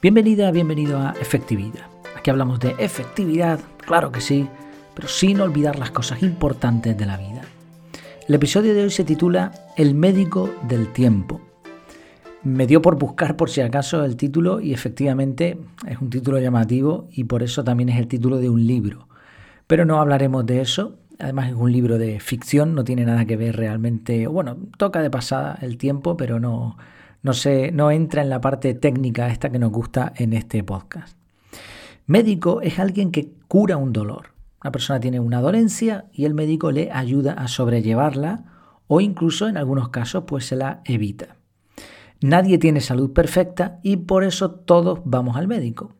Bienvenida, bienvenido a Efectividad. Aquí hablamos de efectividad, claro que sí, pero sin olvidar las cosas importantes de la vida. El episodio de hoy se titula El médico del tiempo. Me dio por buscar por si acaso el título y efectivamente es un título llamativo y por eso también es el título de un libro. Pero no hablaremos de eso, además es un libro de ficción, no tiene nada que ver realmente, bueno, toca de pasada el tiempo, pero no, no, no entra en la parte técnica esta que nos gusta en este podcast. Médico es alguien que cura un dolor. Una persona tiene una dolencia y el médico le ayuda a sobrellevarla o incluso en algunos casos pues se la evita. Nadie tiene salud perfecta y por eso todos vamos al médico.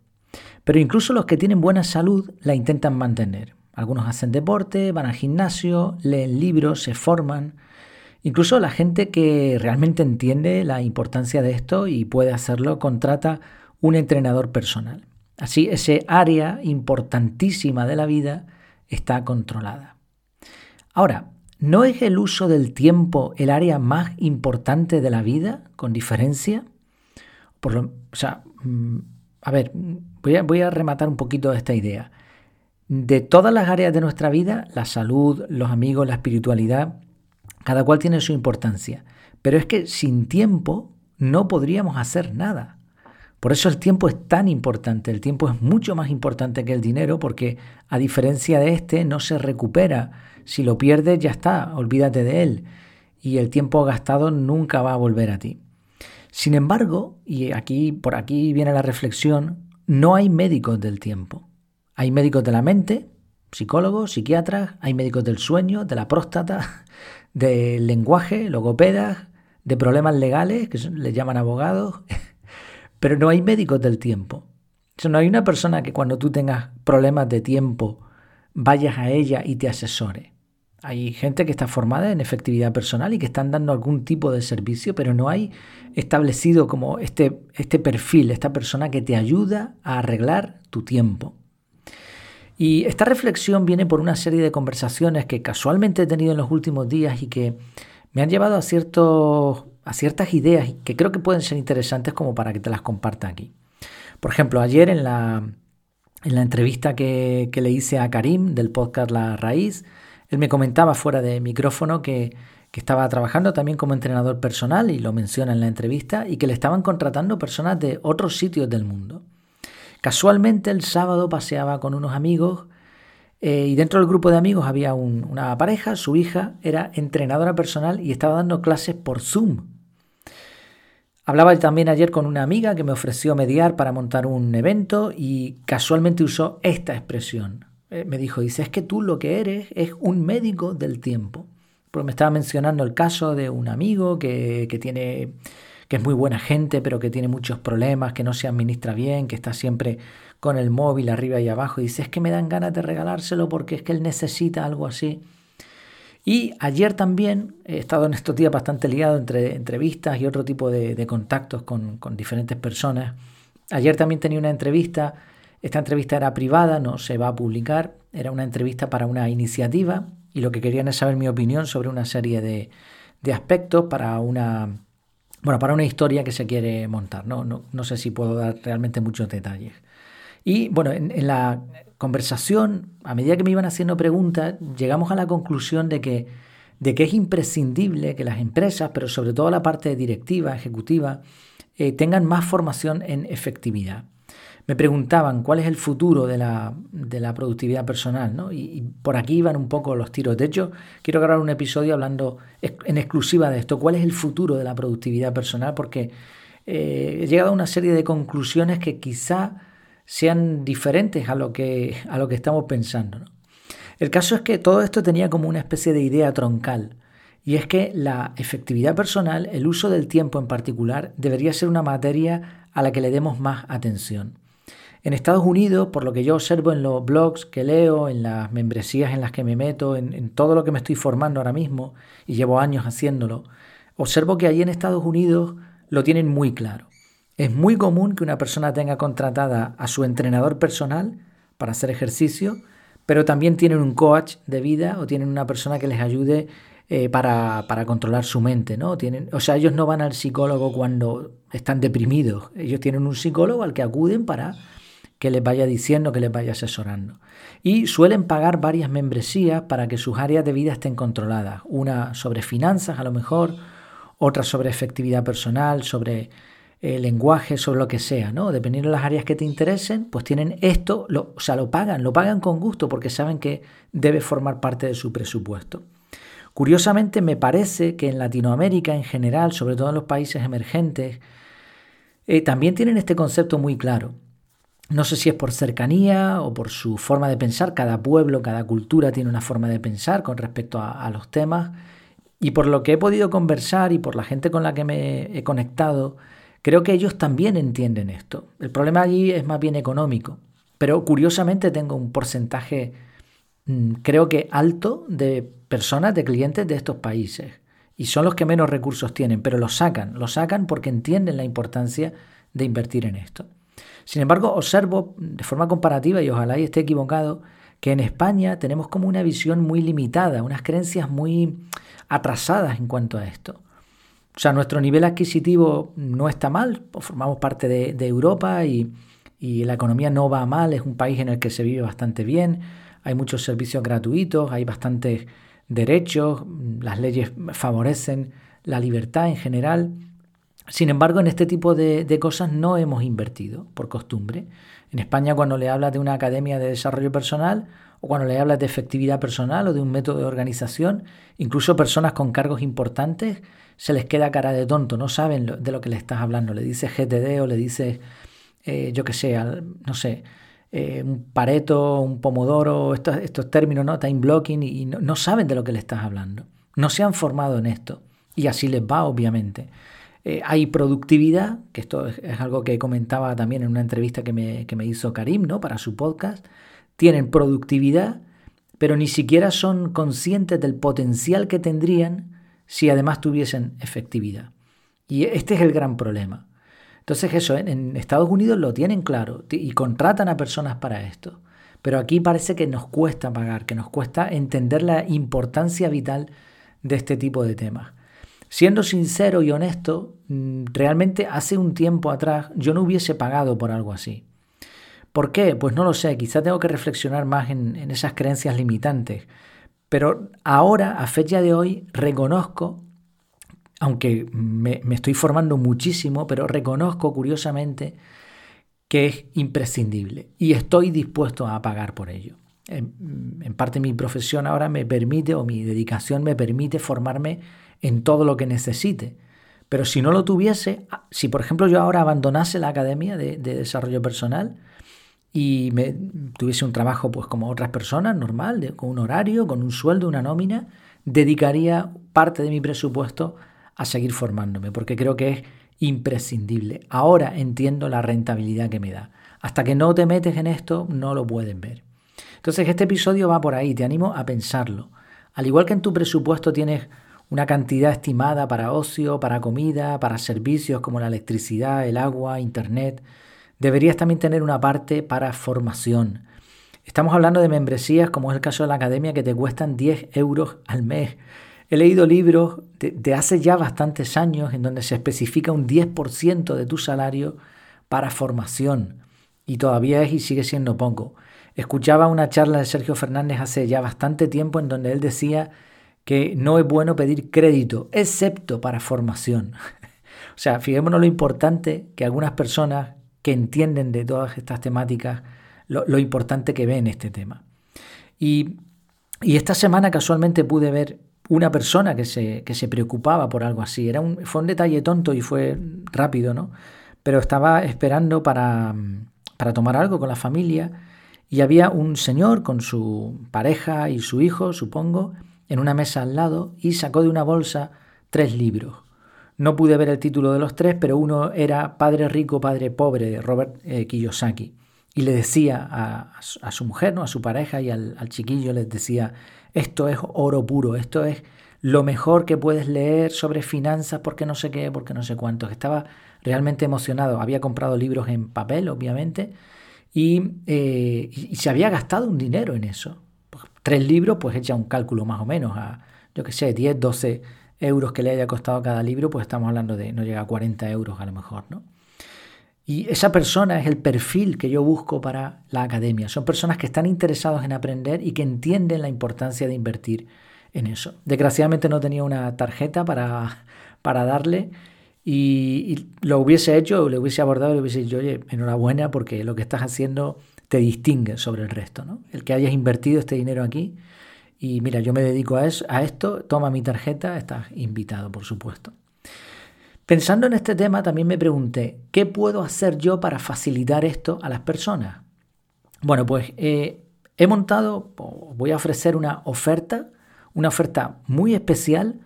Pero incluso los que tienen buena salud la intentan mantener. Algunos hacen deporte, van al gimnasio, leen libros, se forman. Incluso la gente que realmente entiende la importancia de esto y puede hacerlo contrata un entrenador personal. Así ese área importantísima de la vida está controlada. Ahora, ¿no es el uso del tiempo el área más importante de la vida, con diferencia? Por lo, o sea, mm, a ver, voy a, voy a rematar un poquito esta idea. De todas las áreas de nuestra vida, la salud, los amigos, la espiritualidad, cada cual tiene su importancia. Pero es que sin tiempo no podríamos hacer nada. Por eso el tiempo es tan importante. El tiempo es mucho más importante que el dinero porque a diferencia de este no se recupera. Si lo pierdes ya está, olvídate de él. Y el tiempo gastado nunca va a volver a ti. Sin embargo, y aquí por aquí viene la reflexión, no hay médicos del tiempo. Hay médicos de la mente, psicólogos, psiquiatras, hay médicos del sueño, de la próstata, del lenguaje, logopedas, de problemas legales, que les llaman abogados, pero no hay médicos del tiempo. No hay una persona que cuando tú tengas problemas de tiempo vayas a ella y te asesore. Hay gente que está formada en efectividad personal y que están dando algún tipo de servicio, pero no hay establecido como este, este perfil, esta persona que te ayuda a arreglar tu tiempo. Y esta reflexión viene por una serie de conversaciones que casualmente he tenido en los últimos días y que me han llevado a, ciertos, a ciertas ideas que creo que pueden ser interesantes como para que te las comparta aquí. Por ejemplo, ayer en la, en la entrevista que, que le hice a Karim del podcast La Raíz, él me comentaba fuera de micrófono que, que estaba trabajando también como entrenador personal, y lo menciona en la entrevista, y que le estaban contratando personas de otros sitios del mundo. Casualmente el sábado paseaba con unos amigos eh, y dentro del grupo de amigos había una pareja, su hija era entrenadora personal y estaba dando clases por Zoom. Hablaba también ayer con una amiga que me ofreció mediar para montar un evento y casualmente usó esta expresión. Eh, me dijo, dice, es que tú lo que eres es un médico del tiempo. Porque me estaba mencionando el caso de un amigo que, que tiene que es muy buena gente, pero que tiene muchos problemas, que no se administra bien, que está siempre con el móvil arriba y abajo. Y dice, es que me dan ganas de regalárselo porque es que él necesita algo así. Y ayer también he estado en estos días bastante liado entre entrevistas y otro tipo de, contactos con, diferentes personas. Ayer también tenía una entrevista, esta entrevista era privada, no se va a publicar, era una entrevista para una iniciativa y lo que querían es saber mi opinión sobre una serie de aspectos para una, bueno, para una historia que se quiere montar, ¿no? No, sé si puedo dar realmente muchos detalles. Y bueno, en, la conversación, a medida que me iban haciendo preguntas, llegamos a la conclusión de que, de que es imprescindible que las empresas, pero sobre todo la parte directiva, ejecutiva, eh, tengan más formación en efectividad me preguntaban cuál es el futuro de la, productividad personal, ¿no? Y, por aquí iban un poco los tiros. De hecho, quiero grabar un episodio hablando en exclusiva de esto, cuál es el futuro de la productividad personal, porque eh, he llegado a una serie de conclusiones que quizá sean diferentes a lo que, a lo que estamos pensando. El caso es que todo esto tenía como una especie de idea troncal. Y es que la efectividad personal, el uso del tiempo en particular, debería ser una materia a la que le demos más atención. En Estados Unidos, por lo que yo observo en los blogs que leo, en las membresías en las que me meto, en, todo lo que me estoy formando ahora mismo, y llevo años haciéndolo, observo que allí en Estados Unidos lo tienen muy claro. Es muy común que una persona tenga contratada a su entrenador personal para hacer ejercicio, pero también tienen un coach de vida o tienen una persona que les ayude eh, para, para, controlar su mente, ¿no? Tienen, o sea, ellos no van al psicólogo cuando están deprimidos, ellos tienen un psicólogo al que acuden para que les vaya diciendo, que les vaya asesorando. Y suelen pagar varias membresías para que sus áreas de vida estén controladas. Una sobre finanzas, a lo mejor, otra sobre efectividad personal, sobre eh, lenguaje, sobre lo que sea, ¿no? Dependiendo de las áreas que te interesen, pues tienen esto, lo, o sea, lo pagan, lo pagan con gusto porque saben que debe formar parte de su presupuesto. Curiosamente, me parece que en Latinoamérica en general, sobre todo en los países emergentes, eh, también tienen este concepto muy claro. No sé si es por cercanía o por su forma de pensar, cada pueblo, cada cultura tiene una forma de pensar con respecto a los temas, y por lo que he podido conversar y por la gente con la que me he conectado, creo que ellos también entienden esto. El problema allí es más bien económico, pero curiosamente tengo un porcentaje, mm, creo que alto, de personas, de clientes de estos países. Y son los que menos recursos tienen, pero lo sacan, lo sacan porque entienden la importancia de invertir en esto. Sin embargo, observo de forma comparativa, y ojalá y esté equivocado, que en España tenemos como una visión muy limitada, unas creencias muy atrasadas en cuanto a esto. O sea, nuestro nivel adquisitivo no está mal, formamos parte de, Europa y, la economía no va mal, es un país en el que se vive bastante bien, hay muchos servicios gratuitos, hay bastantes derechos, las leyes favorecen la libertad en general. Sin embargo, en este tipo de, cosas no hemos invertido por costumbre. En España, cuando le hablas de una academia de desarrollo personal, o cuando le hablas de efectividad personal o de un método de organización, incluso personas con cargos importantes, se les queda cara de tonto, no saben de lo que le estás hablando. Le dices GTD o le dices, eh, yo qué sé, no sé, eh, un pareto, un pomodoro, estos, términos, ¿no? Time blocking, y no, saben de lo que le estás hablando. No se han formado en esto. Y así les va, obviamente. Eh, hay productividad, que esto es, algo que comentaba también en una entrevista que me, que me hizo Karim, ¿no? Para su podcast tienen productividad, pero ni siquiera son conscientes del potencial que tendrían si además tuviesen efectividad. Y este es el gran problema. Entonces eso, en Estados Unidos lo tienen claro y contratan a personas para esto. Pero aquí parece que nos cuesta pagar, que nos cuesta entender la importancia vital de este tipo de temas. Siendo sincero y honesto, mm, realmente hace un tiempo atrás yo no hubiese pagado por algo así. ¿Por qué? Pues no lo sé, quizá tengo que reflexionar más en, esas creencias limitantes. Pero ahora, a fecha de hoy, reconozco, aunque me, estoy formando muchísimo, pero reconozco curiosamente que es imprescindible y estoy dispuesto a pagar por ello. En, en, parte mi profesión ahora me permite o mi dedicación me permite formarme en todo lo que necesite. Pero si no lo tuviese, si por ejemplo yo ahora abandonase la academia de desarrollo personal, y me, tuviese un trabajo pues como otras personas, normal, con un horario, con un sueldo, una nómina, dedicaría parte de mi presupuesto a seguir formándome, porque creo que es imprescindible. Ahora entiendo la rentabilidad que me da. Hasta que no te metes en esto, no lo pueden ver. Entonces, este episodio va por ahí, te animo a pensarlo. Al igual que en tu presupuesto tienes una cantidad estimada para ocio, para comida, para servicios como la electricidad, el agua, internet, deberías también tener una parte para formación. Estamos hablando de membresías, como es el caso de la academia, que te cuestan 10 euros al mes. He leído libros de, hace ya bastantes años en donde se especifica un 10% de tu salario para formación. Y todavía es y sigue siendo poco. Escuchaba una charla de Sergio Fernández hace ya bastante tiempo en donde él decía que no es bueno pedir crédito, excepto para formación. o sea, fijémonos lo importante que algunas personas que entienden de todas estas temáticas lo, importante que ven este tema. Y, esta semana casualmente pude ver una persona que se, que se preocupaba por algo así. Era un, fue un detalle tonto y fue rápido, ¿no? Pero estaba esperando para, para tomar algo con la familia y había un señor con su pareja y su hijo, supongo, en una mesa al lado y sacó de una bolsa tres libros. No pude ver el título de los tres, pero uno era Padre Rico, Padre Pobre de Robert eh, Kiyosaki. Y le decía a, su mujer, ¿no? a su pareja y al, chiquillo, les decía, esto es oro puro, esto es lo mejor que puedes leer sobre finanzas, porque no sé qué, porque no sé cuántos. Estaba realmente emocionado. Había comprado libros en papel, obviamente, y, eh, y se había gastado un dinero en eso. Tres libros, pues echa un cálculo más o menos a yo que sé, 10, 12 euros que le haya costado cada libro, pues estamos hablando de no llega a 40 euros a lo mejor, ¿no? Y esa persona es el perfil que yo busco para la academia. Son personas que están interesados en aprender y que entienden la importancia de invertir en eso. Desgraciadamente no tenía una tarjeta para, para darle y, lo hubiese hecho, le hubiese abordado le hubiese dicho, oye, enhorabuena porque lo que estás haciendo te distingue sobre el resto. ¿no? El que hayas invertido este dinero aquí y mira, yo me dedico a esto, toma mi tarjeta, estás invitado, por supuesto. Pensando en este tema, también me pregunté, ¿qué puedo hacer yo para facilitar esto a las personas? Bueno, pues eh, he montado, voy a ofrecer una oferta, una oferta muy especial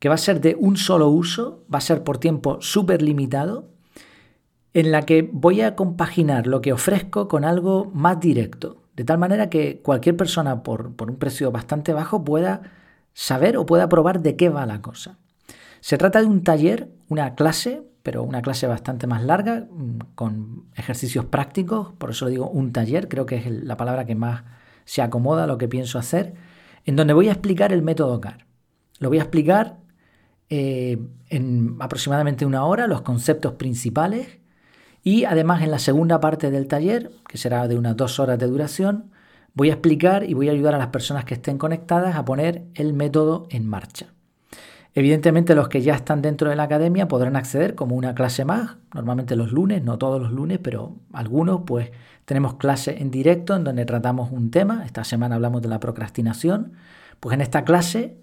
que va a ser de un solo uso, va a ser por tiempo súper limitado, en la que voy a compaginar lo que ofrezco con algo más directo, de tal manera que cualquier persona por, por un precio bastante bajo pueda saber o pueda probar de qué va la cosa. Se trata de un taller, una clase, pero una clase bastante más larga, mm, con ejercicios prácticos, por eso digo un taller, creo que es la palabra que más se acomoda a lo que pienso hacer, en donde voy a explicar el método CAR. Lo voy a explicar eh, en aproximadamente una hora, los conceptos principales, y además en la segunda parte del taller, que será de unas dos horas de duración, voy a explicar y voy a ayudar a las personas que estén conectadas a poner el método en marcha. Evidentemente los que ya están dentro de la academia podrán acceder como una clase más, normalmente los lunes, no todos los lunes, pero algunos pues tenemos clase en directo en donde tratamos un tema, esta semana hablamos de la procrastinación, pues en esta clase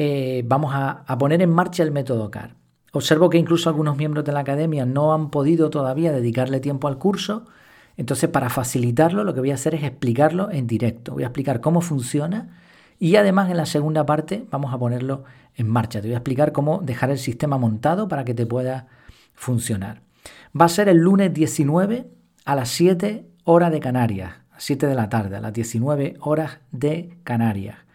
eh, vamos a, poner en marcha el método CAR. Observo que incluso algunos miembros de la academia no han podido todavía dedicarle tiempo al curso, entonces para facilitarlo lo que voy a hacer es explicarlo en directo, voy a explicar cómo funciona y además en la segunda parte vamos a ponerlo en marcha. Te voy a explicar cómo dejar el sistema montado para que te pueda funcionar. Va a ser el lunes 19 a las 7 horas de Canarias, a 7 de la tarde, a las 19 horas de Canarias.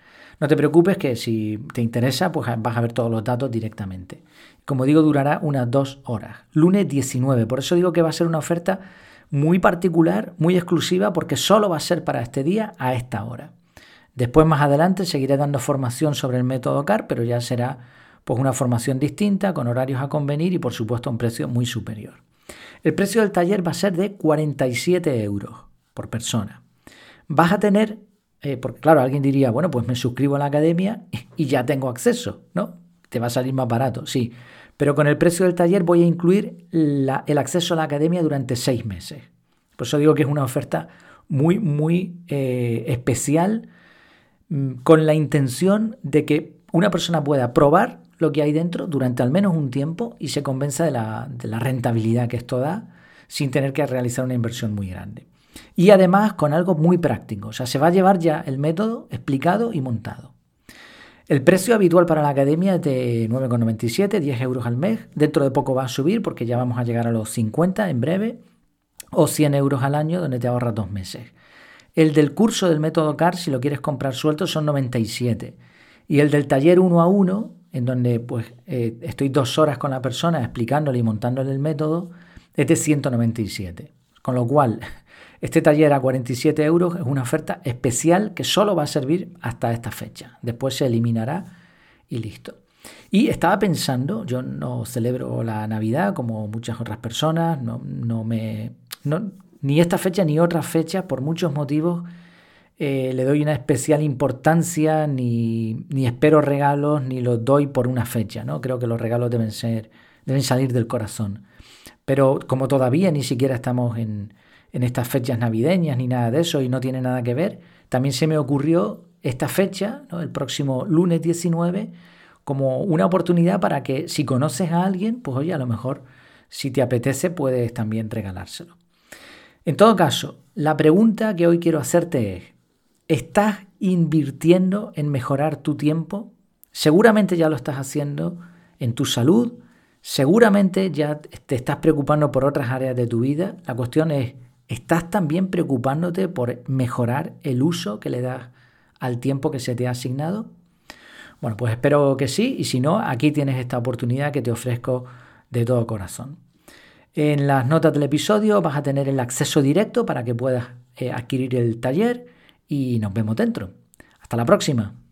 No te preocupes que si te interesa, pues vas a ver todos los datos directamente. Como digo, durará unas dos horas. Lunes 19. Por eso digo que va a ser una oferta muy particular, muy exclusiva, porque solo va a ser para este día a esta hora. Después más adelante seguiré dando formación sobre el método CAR, pero ya será pues una formación distinta, con horarios a convenir y por supuesto un precio muy superior. El precio del taller va a ser de 47 euros por persona. Vas a tener, eh, porque claro, alguien diría, bueno, pues me suscribo a la academia y ya tengo acceso, ¿no? Te va a salir más barato, sí. Pero con el precio del taller voy a incluir el acceso a la academia durante seis meses. Por eso digo que es una oferta muy, muy eh, especial Mm, con la intención de que una persona pueda probar lo que hay dentro durante al menos un tiempo y se convenza de la, rentabilidad que esto da sin tener que realizar una inversión muy grande. Y además con algo muy práctico, o sea, se va a llevar ya el método explicado y montado. El precio habitual para la academia es de 9,97, 10 euros al mes. Dentro de poco va a subir porque ya vamos a llegar a los 50 en breve, o 100 euros al año donde te ahorras dos meses. El del curso del método CAR, si lo quieres comprar suelto, son 97. Y el del taller uno a uno, en donde pues eh, estoy dos horas con la persona explicándole y montándole el método, es de 197. Con lo cual, este taller a 47 euros es una oferta especial que solo va a servir hasta esta fecha. Después se eliminará y listo. Y estaba pensando, yo no celebro la Navidad como muchas otras personas, no, no me, no, ni esta fecha ni otras fechas, por muchos motivos, eh, le doy una especial importancia, ni, ni, espero regalos, ni los doy por una fecha. ¿no? Creo que los regalos deben, ser, deben salir del corazón. Pero como todavía ni siquiera estamos en, en estas fechas navideñas ni nada de eso y no tiene nada que ver, también se me ocurrió esta fecha, el próximo lunes 19, como una oportunidad para que si conoces a alguien, pues oye, a lo mejor si te apetece puedes también regalárselo. En todo caso, la pregunta que hoy quiero hacerte es, ¿estás invirtiendo en mejorar tu tiempo? Seguramente ya lo estás haciendo en tu salud, seguramente ya te estás preocupando por otras áreas de tu vida. La cuestión es, ¿estás también preocupándote por mejorar el uso que le das al tiempo que se te ha asignado? Bueno, pues espero que sí y si no, aquí tienes esta oportunidad que te ofrezco de todo corazón. En las notas del episodio vas a tener el acceso directo para que puedas eh, adquirir el taller y nos vemos dentro. Hasta la próxima.